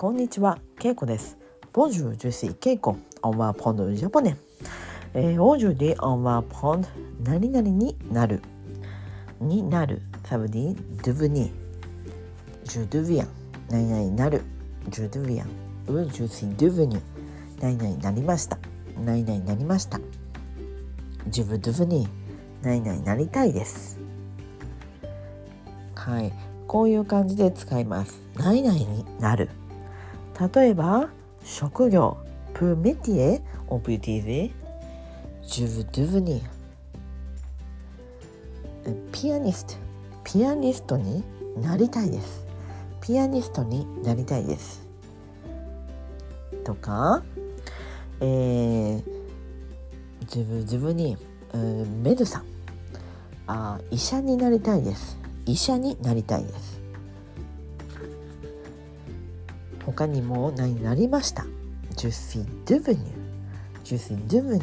こんにちは、ケイコです。 Bonjour, je suis ケイコ、 on va apprendre japonais.えー、 aujourd'hui, on va apprendre 何々になる。になる。 Ça veut dire devenir. Je deviens,何々になる。 Je deviens, ou je suis devenue.何々になりました。何々になりました。 Je veux devenir.何々になりたいです。はい。こういう感じで使います。何々になる。例えば職業 pour métier on peut utiliser je veux devenir ピアニストピアニストになりたいです。ピアニストになりたいです。とか、えー、自分自分に、えー、メドさん。あ医者になりたいです。医者になりたいです。他にも何になりました。Je suis devenu Je suis devenu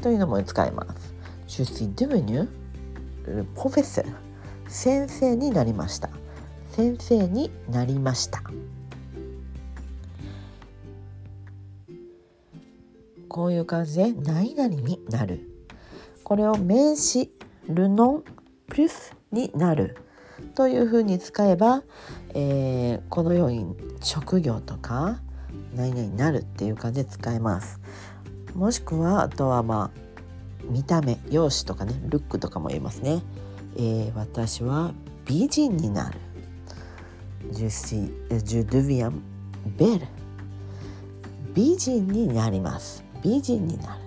というのも使います。Je suis devenu professeur 先生になりました。先生になりました。こういう感じで何々になる。これを名詞ルノンプルスになる。というふうに使えば、えー、このように職業とか何々になるっていう感じで使えます。もしくはあとはまあ見た目容姿とかねルックとかも言えますね。えー、私は美人になる。Je suis, je deviens belle. 美人になります。美人になる。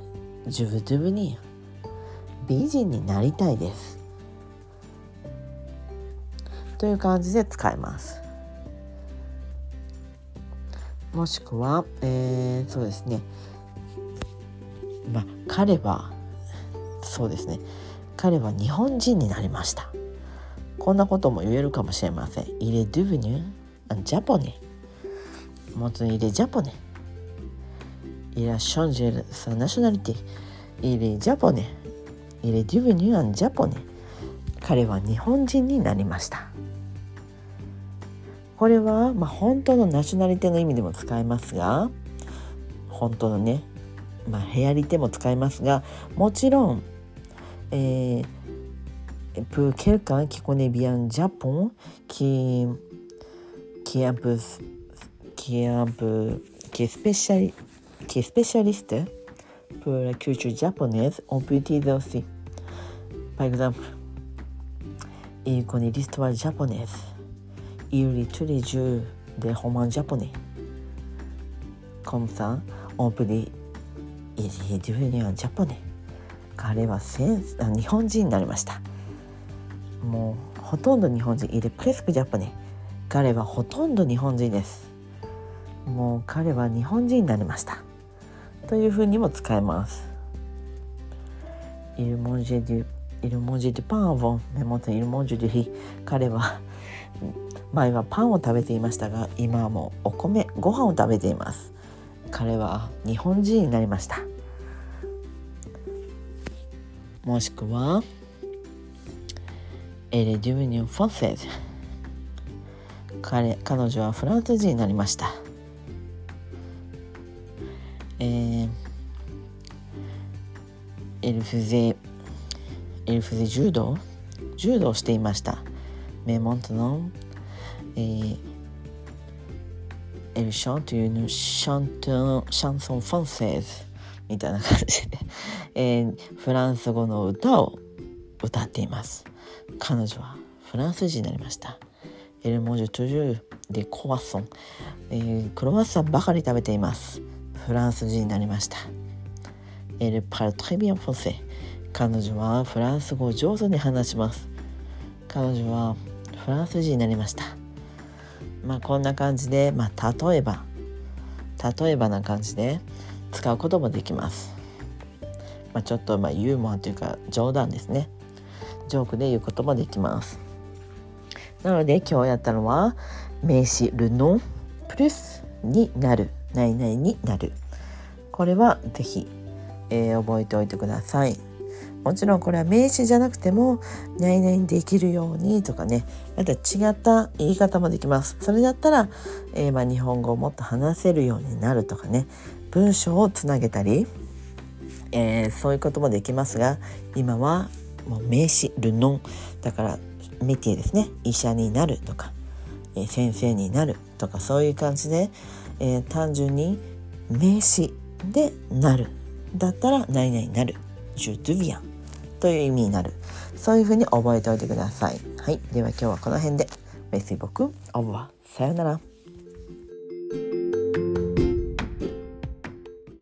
Je veux devenir. 美人になりたいです。という感じで使えます。もしくは、えー、そうですね。ま彼はそうですね。彼は日本人になりました。こんなことも言えるかもしれません「イレ・ドゥヴニュン・ジャポネ」「もつ・イレ・ジャポネ」「イラッ・ションジェル・サ・ナショナリティ」「イレ・ジャポネ」「イレ・ドゥヴニュン・ジャポネ」彼は日本人になりました。これは、まあ、本当のナショナリティの意味でも使いますが本当のね、まあ、ヘアリティも使いますがもちろん、ええ、プーケルカンキコネビアンジャポンキキアンプスキアンプキスペシャリキスペシャリストプーラキューチュージャポネーズオブプティゾーシー For example, il connaît. イリトリジューでホマンジャポニー。コムさん、オープニイリジュニアンジャポニー。彼はセンス日本人になりました。もうほとんど日本人、イリプレスクジャポニー。彼はほとんど日本人です。もう彼は日本人になりました。というふうにも使えます。イルモジェデュ・イルモンジェデュイルモジェデュ・彼は前はパンを食べていましたが今はもうお米ご飯を食べています。彼は日本人になりました。もしくはエレ・デュミニュン・フォンセーズ。彼彼女はフランス人になりました。えー、エルフゼエルフゼ柔道？柔道をしていました。メモントの et elle chante une chanson, chanson française みたいな感じで、えー、フランス語の歌を歌っています。彼女はフランス人になりました。エルモジュトゥジュでコワッソン、えー、クロワッサンばかり食べています。フランス人になりました。エルパルトレビアンフォンセ。彼女はフランス語を上手に話します。彼女はフランス人になりました。まあこんな感じで、まあ、例えば例えばな感じで使うこともできます。まあ、ちょっとまあユーモアというか冗談ですね。ジョークで言うこともできます。なので今日やったのは名詞ルノンプルスになる何々になるこれはぜひ、えー、覚えておいてください。もちろんこれは名詞じゃなくても「何々できるように」とかね。また違った言い方もできます。それだったら、えー、まあ日本語をもっと話せるようになるとかね。文章をつなげたり、えー、そういうこともできますが今はもう名詞ルノンだからメティですね。医者になるとか、えー、先生になるとかそういう感じで、えー、単純に名詞でなる。だったら何々になる。ジュドゥビアンという意味になる。そういうふうに覚えておいてください。はい。では今日はこの辺で。メッシボクオブは。さよなら。